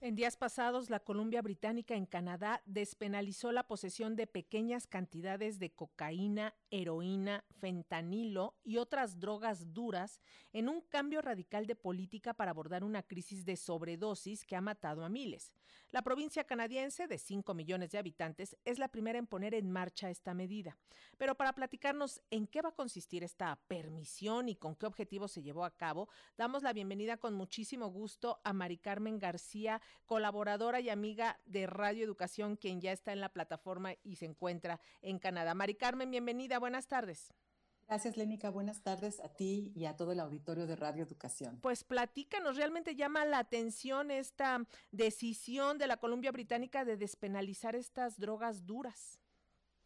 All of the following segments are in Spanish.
En días pasados, la Columbia Británica en Canadá despenalizó la posesión de pequeñas cantidades de cocaína, heroína, fentanilo y otras drogas duras en un cambio radical de política para abordar una crisis de sobredosis que ha matado a miles. La provincia canadiense, de 5 millones de habitantes, es la primera en poner en marcha esta medida. Pero para platicarnos en qué va a consistir esta permisión y con qué objetivo se llevó a cabo, damos la bienvenida con muchísimo gusto a Mari Carmen García colaboradora y amiga de Radio Educación, quien ya está en la plataforma y se encuentra en Canadá. Mari Carmen, bienvenida, buenas tardes. Gracias, Lénica. Buenas tardes a ti y a todo el auditorio de Radio Educación. Pues platícanos, realmente llama la atención esta decisión de la Columbia Británica de despenalizar estas drogas duras.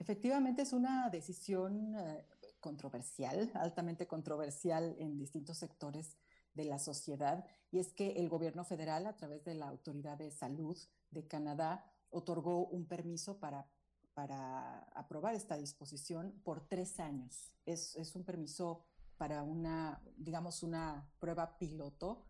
Efectivamente, es una decisión eh, controversial, altamente controversial en distintos sectores de la sociedad, y es que el gobierno federal, a través de la Autoridad de Salud de Canadá, otorgó un permiso para, para aprobar esta disposición por tres años. Es, es un permiso para una, digamos, una prueba piloto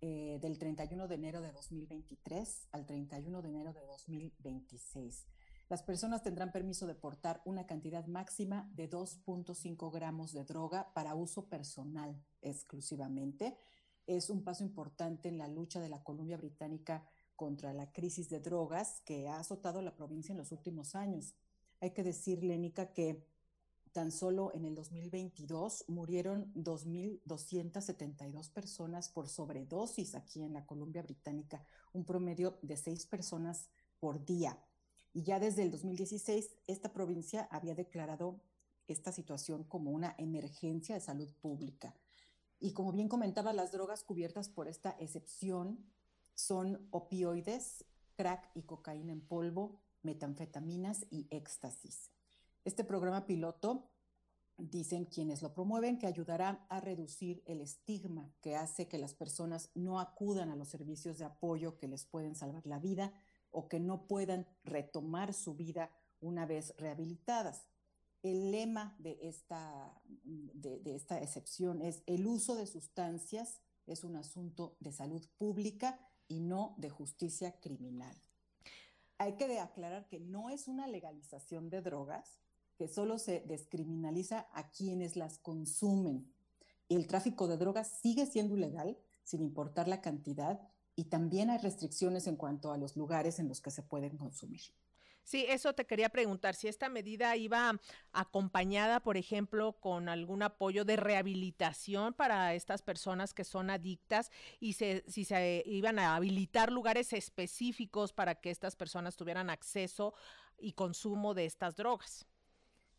eh, del 31 de enero de 2023 al 31 de enero de 2026. Las personas tendrán permiso de portar una cantidad máxima de 2.5 gramos de droga para uso personal exclusivamente. Es un paso importante en la lucha de la Columbia Británica contra la crisis de drogas que ha azotado la provincia en los últimos años. Hay que decir, Lénica, que tan solo en el 2022 murieron 2.272 personas por sobredosis aquí en la Columbia Británica, un promedio de seis personas por día. Y ya desde el 2016, esta provincia había declarado esta situación como una emergencia de salud pública. Y como bien comentaba, las drogas cubiertas por esta excepción son opioides, crack y cocaína en polvo, metanfetaminas y éxtasis. Este programa piloto, dicen quienes lo promueven, que ayudará a reducir el estigma que hace que las personas no acudan a los servicios de apoyo que les pueden salvar la vida o que no puedan retomar su vida una vez rehabilitadas. El lema de esta, de, esta excepción es el uso de sustancias es un asunto de salud pública y no de justicia criminal. Hay que aclarar que no es una legalización de drogas, que solo se descriminaliza a quienes las consumen. El tráfico de drogas sigue siendo ilegal, sin importar la cantidad, y también hay restricciones en cuanto a los lugares en los que se pueden consumir. Sí, eso te quería preguntar, si esta medida iba acompañada, por ejemplo, con algún apoyo de rehabilitación para estas personas que son adictas y se, si se iban a habilitar lugares específicos para que estas personas tuvieran acceso y consumo de estas drogas.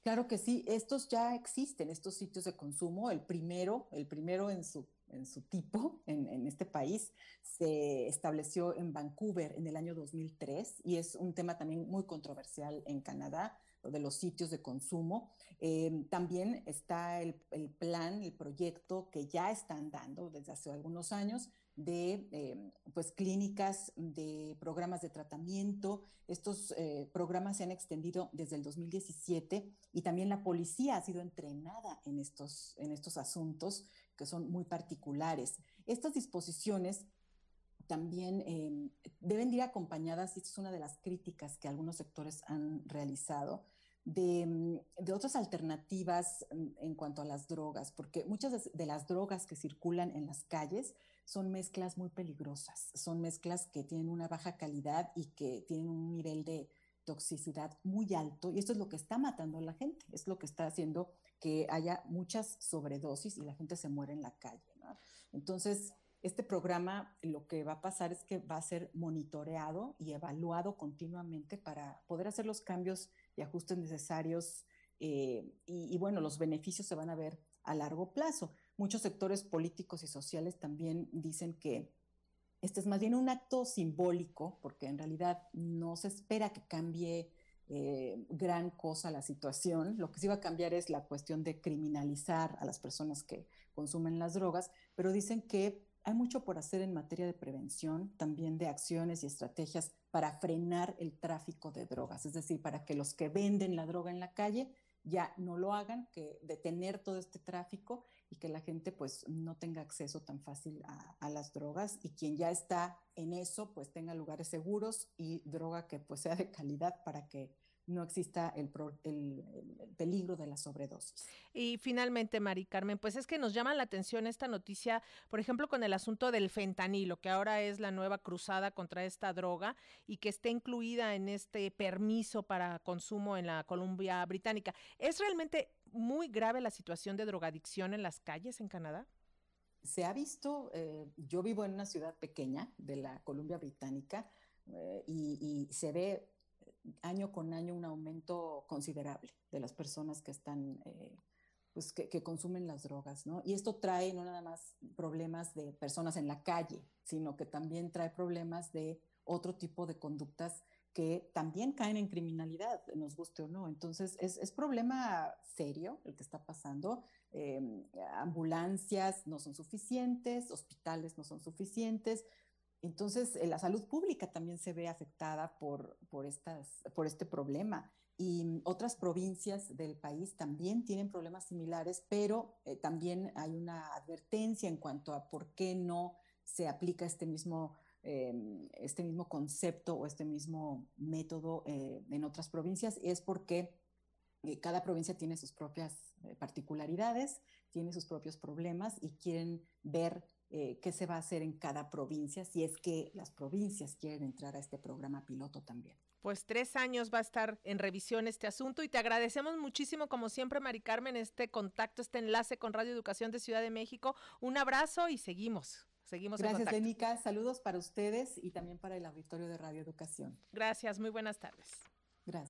Claro que sí, estos ya existen, estos sitios de consumo. El primero, el primero en su en su tipo en, este país, se estableció en Vancouver en el año 2003 y es un tema también muy controversial en Canadá, de los sitios de consumo. Eh, también está el, el, plan, el proyecto que ya están dando desde hace algunos años de eh, pues clínicas, de programas de tratamiento. Estos eh, programas se han extendido desde el 2017 y también la policía ha sido entrenada en estos, en estos asuntos que son muy particulares. Estas disposiciones también eh, deben ir acompañadas, y es una de las críticas que algunos sectores han realizado, de, otras alternativas en cuanto a las drogas, porque muchas de las drogas que circulan en las calles son mezclas muy peligrosas, son mezclas que tienen una baja calidad y que tienen un nivel de toxicidad muy alto y esto es lo que está matando a la gente, es lo que está haciendo que haya muchas sobredosis y la gente se muere en la calle. Entonces, este programa lo que va a pasar es que va a ser monitoreado y evaluado continuamente para poder hacer los cambios y ajustes necesarios eh, y, bueno, los beneficios se van a ver a largo plazo. Muchos sectores políticos y sociales también dicen que este es más bien un acto simbólico, porque en realidad no se espera que cambie eh, gran cosa la situación. Lo que sí va a cambiar es la cuestión de criminalizar a las personas que consumen las drogas, pero dicen que hay mucho por hacer en materia de prevención, también de acciones y estrategias para frenar el tráfico de drogas, es decir, para que los que venden la droga en la calle ya no lo hagan, que detener todo este tráfico y que la gente pues no tenga acceso tan fácil a, las drogas y quien ya está en eso pues tenga lugares seguros y droga que pues sea de calidad para que no exista el, el, el, peligro de la sobredosis. Y finalmente, Mari Carmen, pues es que nos llama la atención esta noticia, por ejemplo, con el asunto del fentanilo, que ahora es la nueva cruzada contra esta droga y que esté incluida en este permiso para consumo en la Columbia Británica. ¿Es realmente muy grave la situación de drogadicción en las calles en Canadá? Se ha visto, eh, yo vivo en una ciudad pequeña de la Columbia Británica eh, y, y se ve año con año un aumento considerable de las personas que están, eh, pues que, que, consumen las drogas, ¿no? Y esto trae no nada más problemas de personas en la calle, sino que también trae problemas de otro tipo de conductas que también caen en criminalidad, nos guste o no. Entonces, es, es problema serio el que está pasando. Eh, ambulancias no son suficientes, hospitales no son suficientes, entonces, eh, la salud pública también se ve afectada por, por, este problema. Y otras provincias del país también tienen problemas similares, pero eh, también hay una advertencia en cuanto a por qué no se aplica este mismo, eh, este mismo concepto o este mismo método en otras provincias. Es porque cada provincia tiene sus propias particularidades, tiene sus propios problemas y quieren ver eh, qué se va a hacer en cada provincia, si es que las provincias quieren entrar a este programa piloto también. Pues tres años va a estar en revisión este asunto y te agradecemos muchísimo, como siempre, Mari Carmen, este contacto, este enlace con Radio Educación de Ciudad de México. Un abrazo y seguimos. Seguimos Gracias, Lenica. Saludos para ustedes y también para el auditorio de Radio Educación. Gracias, muy buenas tardes.